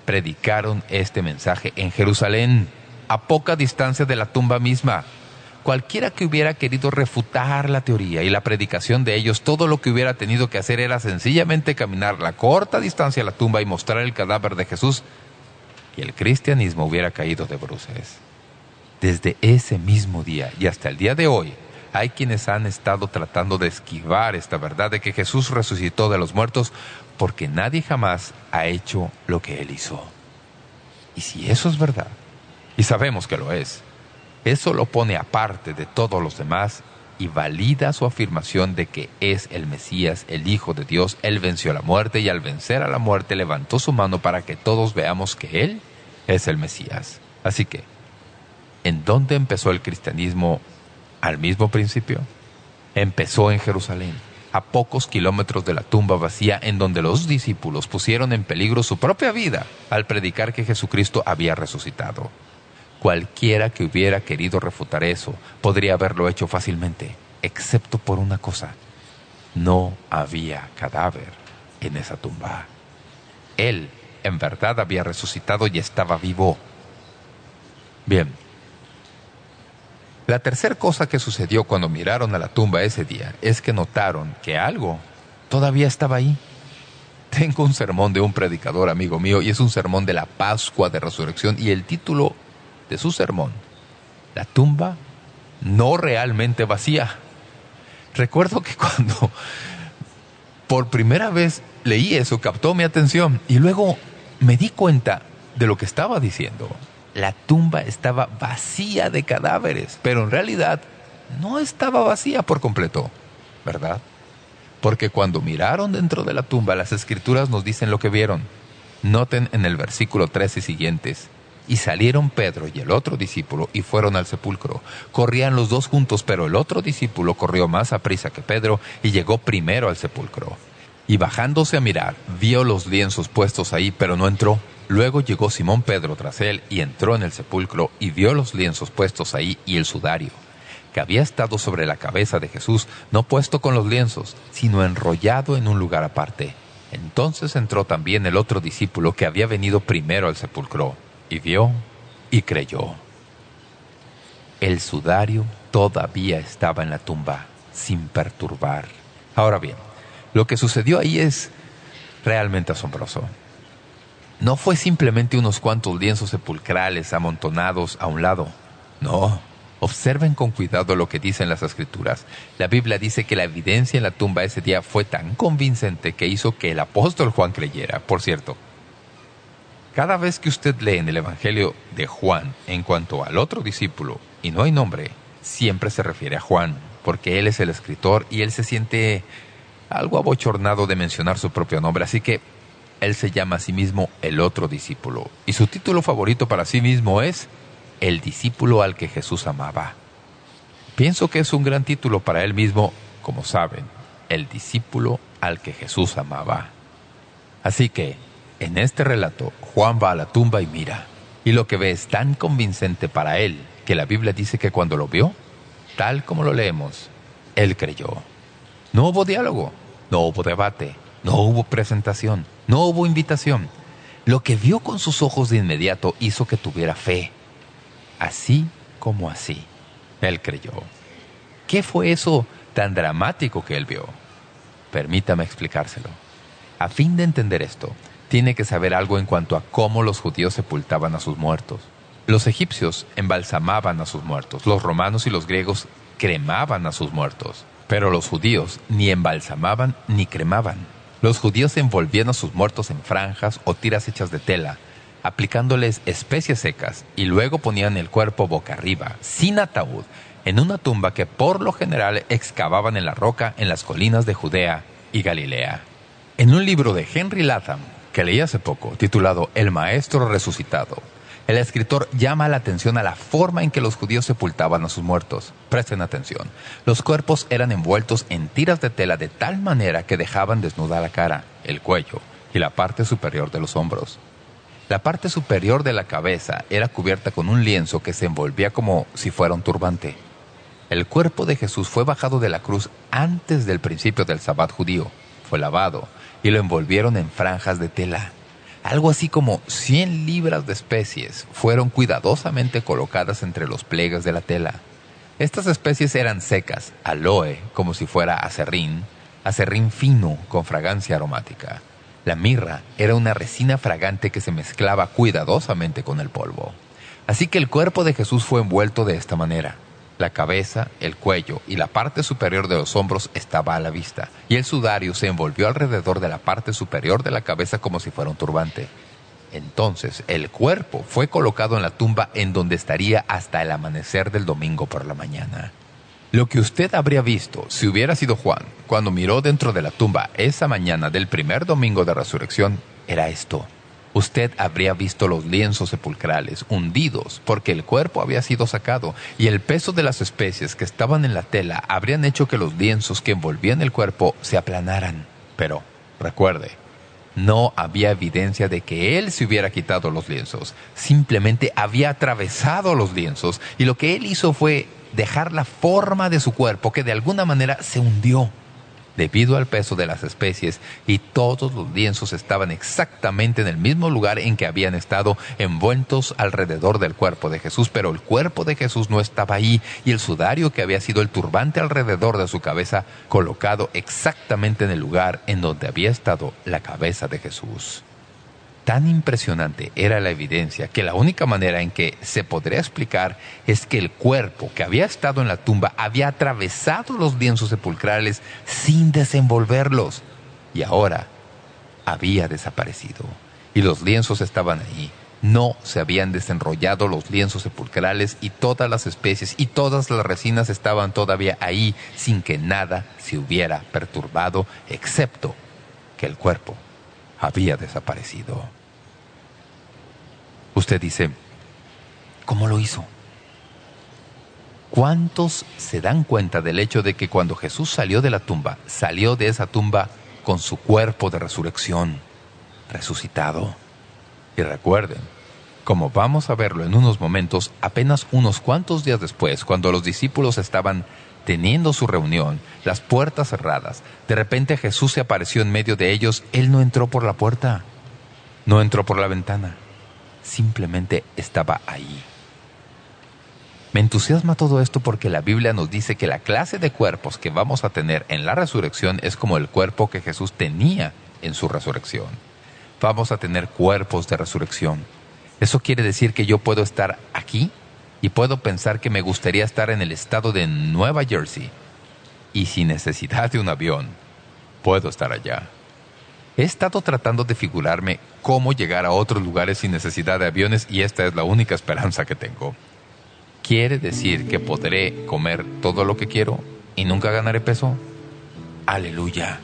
Predicaron este mensaje en Jerusalén, a poca distancia de la tumba misma. Cualquiera que hubiera querido refutar la teoría y la predicación de ellos, todo lo que hubiera tenido que hacer era sencillamente caminar la corta distancia a la tumba y mostrar el cadáver de Jesús, y el cristianismo hubiera caído de bruces. Desde ese mismo día y hasta el día de hoy, hay quienes han estado tratando de esquivar esta verdad de que Jesús resucitó de los muertos porque nadie jamás ha hecho lo que Él hizo. Y si eso es verdad, y sabemos que lo es, eso lo pone aparte de todos los demás y valida su afirmación de que es el Mesías, el Hijo de Dios. Él venció la muerte y al vencer a la muerte levantó su mano para que todos veamos que Él es el Mesías. Así que, ¿en dónde empezó el cristianismo al mismo principio, empezó en Jerusalén, a pocos kilómetros de la tumba vacía en donde los discípulos pusieron en peligro su propia vida al predicar que Jesucristo había resucitado. Cualquiera que hubiera querido refutar eso podría haberlo hecho fácilmente, excepto por una cosa. No había cadáver en esa tumba. Él, en verdad, había resucitado y estaba vivo. Bien. La tercera cosa que sucedió cuando miraron a la tumba ese día es que notaron que algo todavía estaba ahí. Tengo un sermón de un predicador amigo mío y es un sermón de la Pascua de Resurrección y el título de su sermón, la tumba no realmente vacía. Recuerdo que cuando por primera vez leí eso, captó mi atención y luego me di cuenta de lo que estaba diciendo. La tumba estaba vacía de cadáveres, pero en realidad no estaba vacía por completo, ¿verdad? Porque cuando miraron dentro de la tumba, las escrituras nos dicen lo que vieron. Noten en el versículo 3 y siguientes. Y salieron Pedro y el otro discípulo y fueron al sepulcro. Corrían los dos juntos, pero el otro discípulo corrió más a prisa que Pedro y llegó primero al sepulcro. Y bajándose a mirar, vio los lienzos puestos ahí, pero no entró. Luego llegó Simón Pedro tras él y entró en el sepulcro y vio los lienzos puestos ahí y el sudario, que había estado sobre la cabeza de Jesús, no puesto con los lienzos, sino enrollado en un lugar aparte. Entonces entró también el otro discípulo que había venido primero al sepulcro y vio y creyó. El sudario todavía estaba en la tumba, sin perturbar. Ahora bien, lo que sucedió ahí es realmente asombroso. No fue simplemente unos cuantos lienzos sepulcrales amontonados a un lado. No, observen con cuidado lo que dicen las escrituras. La Biblia dice que la evidencia en la tumba ese día fue tan convincente que hizo que el apóstol Juan creyera. Por cierto, cada vez que usted lee en el Evangelio de Juan en cuanto al otro discípulo y no hay nombre, siempre se refiere a Juan, porque él es el escritor y él se siente algo abochornado de mencionar su propio nombre, así que él se llama a sí mismo el otro discípulo. Y su título favorito para sí mismo es El discípulo al que Jesús amaba. Pienso que es un gran título para él mismo, como saben, el discípulo al que Jesús amaba. Así que, en este relato, Juan va a la tumba y mira. Y lo que ve es tan convincente para él que la Biblia dice que cuando lo vio, tal como lo leemos, él creyó. No hubo diálogo, no hubo debate, no hubo presentación, no hubo invitación. Lo que vio con sus ojos de inmediato hizo que tuviera fe. Así como así. Él creyó. ¿Qué fue eso tan dramático que él vio? Permítame explicárselo. A fin de entender esto, tiene que saber algo en cuanto a cómo los judíos sepultaban a sus muertos. Los egipcios embalsamaban a sus muertos, los romanos y los griegos cremaban a sus muertos, pero los judíos ni embalsamaban ni cremaban. Los judíos envolvían a sus muertos en franjas o tiras hechas de tela, aplicándoles especies secas y luego ponían el cuerpo boca arriba, sin ataúd, en una tumba que por lo general excavaban en la roca en las colinas de Judea y Galilea. En un libro de Henry Latham, que leí hace poco, titulado El Maestro Resucitado, el escritor llama la atención a la forma en que los judíos sepultaban a sus muertos. Presten atención. Los cuerpos eran envueltos en tiras de tela de tal manera que dejaban desnuda la cara, el cuello y la parte superior de los hombros. La parte superior de la cabeza era cubierta con un lienzo que se envolvía como si fuera un turbante. El cuerpo de Jesús fue bajado de la cruz antes del principio del sabbat judío. Fue lavado, y lo envolvieron en franjas de tela. Algo así como 100 libras de especies fueron cuidadosamente colocadas entre los pliegues de la tela. Estas especies eran secas, aloe, como si fuera acerrín, acerrín fino con fragancia aromática. La mirra era una resina fragante que se mezclaba cuidadosamente con el polvo. Así que el cuerpo de Jesús fue envuelto de esta manera. La cabeza, el cuello y la parte superior de los hombros estaba a la vista, y el sudario se envolvió alrededor de la parte superior de la cabeza como si fuera un turbante. Entonces el cuerpo fue colocado en la tumba en donde estaría hasta el amanecer del domingo por la mañana. Lo que usted habría visto si hubiera sido Juan cuando miró dentro de la tumba esa mañana del primer domingo de resurrección era esto. Usted habría visto los lienzos sepulcrales hundidos porque el cuerpo había sido sacado y el peso de las especies que estaban en la tela habrían hecho que los lienzos que envolvían el cuerpo se aplanaran. Pero, recuerde, no había evidencia de que él se hubiera quitado los lienzos. Simplemente había atravesado los lienzos y lo que él hizo fue dejar la forma de su cuerpo que de alguna manera se hundió debido al peso de las especies y todos los lienzos estaban exactamente en el mismo lugar en que habían estado envueltos alrededor del cuerpo de Jesús, pero el cuerpo de Jesús no estaba ahí y el sudario que había sido el turbante alrededor de su cabeza colocado exactamente en el lugar en donde había estado la cabeza de Jesús. Tan impresionante era la evidencia que la única manera en que se podría explicar es que el cuerpo que había estado en la tumba había atravesado los lienzos sepulcrales sin desenvolverlos y ahora había desaparecido. Y los lienzos estaban ahí. No se habían desenrollado los lienzos sepulcrales y todas las especies y todas las resinas estaban todavía ahí sin que nada se hubiera perturbado excepto que el cuerpo había desaparecido. Usted dice, ¿cómo lo hizo? ¿Cuántos se dan cuenta del hecho de que cuando Jesús salió de la tumba, salió de esa tumba con su cuerpo de resurrección, resucitado? Y recuerden, como vamos a verlo en unos momentos, apenas unos cuantos días después, cuando los discípulos estaban teniendo su reunión, las puertas cerradas, de repente Jesús se apareció en medio de ellos, Él no entró por la puerta, no entró por la ventana, simplemente estaba ahí. Me entusiasma todo esto porque la Biblia nos dice que la clase de cuerpos que vamos a tener en la resurrección es como el cuerpo que Jesús tenía en su resurrección. Vamos a tener cuerpos de resurrección. Eso quiere decir que yo puedo estar aquí y puedo pensar que me gustaría estar en el estado de Nueva Jersey y sin necesidad de un avión, puedo estar allá. He estado tratando de figurarme cómo llegar a otros lugares sin necesidad de aviones y esta es la única esperanza que tengo. ¿Quiere decir que podré comer todo lo que quiero y nunca ganaré peso? Aleluya.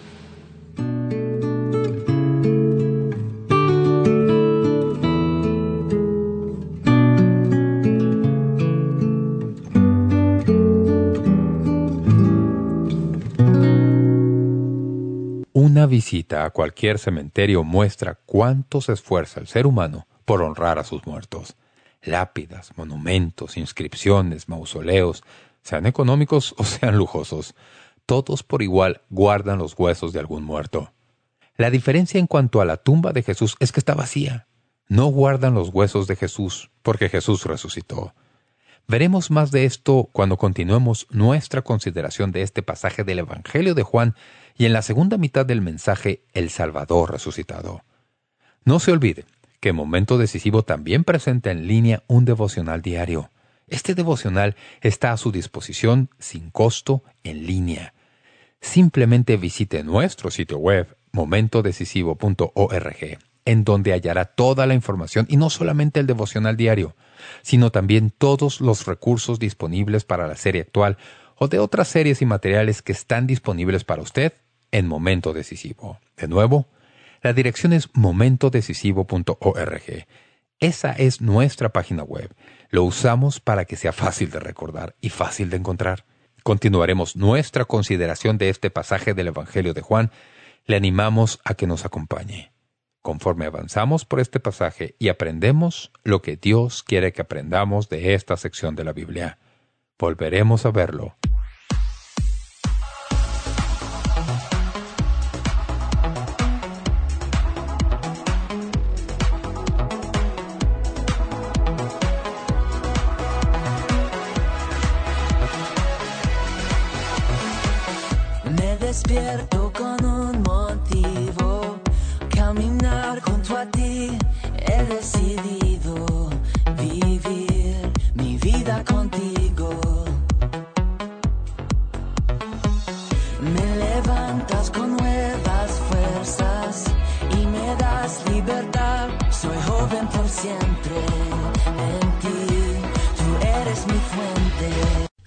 Visita a cualquier cementerio muestra cuánto se esfuerza el ser humano por honrar a sus muertos. Lápidas, monumentos, inscripciones, mausoleos, sean económicos o sean lujosos, todos por igual guardan los huesos de algún muerto. La diferencia en cuanto a la tumba de Jesús es que está vacía. No guardan los huesos de Jesús porque Jesús resucitó. Veremos más de esto cuando continuemos nuestra consideración de este pasaje del Evangelio de Juan y en la segunda mitad del mensaje El Salvador resucitado. No se olvide que Momento Decisivo también presenta en línea un devocional diario. Este devocional está a su disposición sin costo en línea. Simplemente visite nuestro sitio web momentodecisivo.org, en donde hallará toda la información y no solamente el devocional diario, sino también todos los recursos disponibles para la serie actual o de otras series y materiales que están disponibles para usted en Momento Decisivo. De nuevo, la dirección es momentodecisivo.org. Esa es nuestra página web. Lo usamos para que sea fácil de recordar y fácil de encontrar. Continuaremos nuestra consideración de este pasaje del Evangelio de Juan. Le animamos a que nos acompañe. Conforme avanzamos por este pasaje y aprendemos lo que Dios quiere que aprendamos de esta sección de la Biblia, volveremos a verlo despierto con un motivo, caminar junto a ti, he decidido vivir mi vida contigo. Me levantas con nuevas fuerzas y me das libertad, soy joven por siempre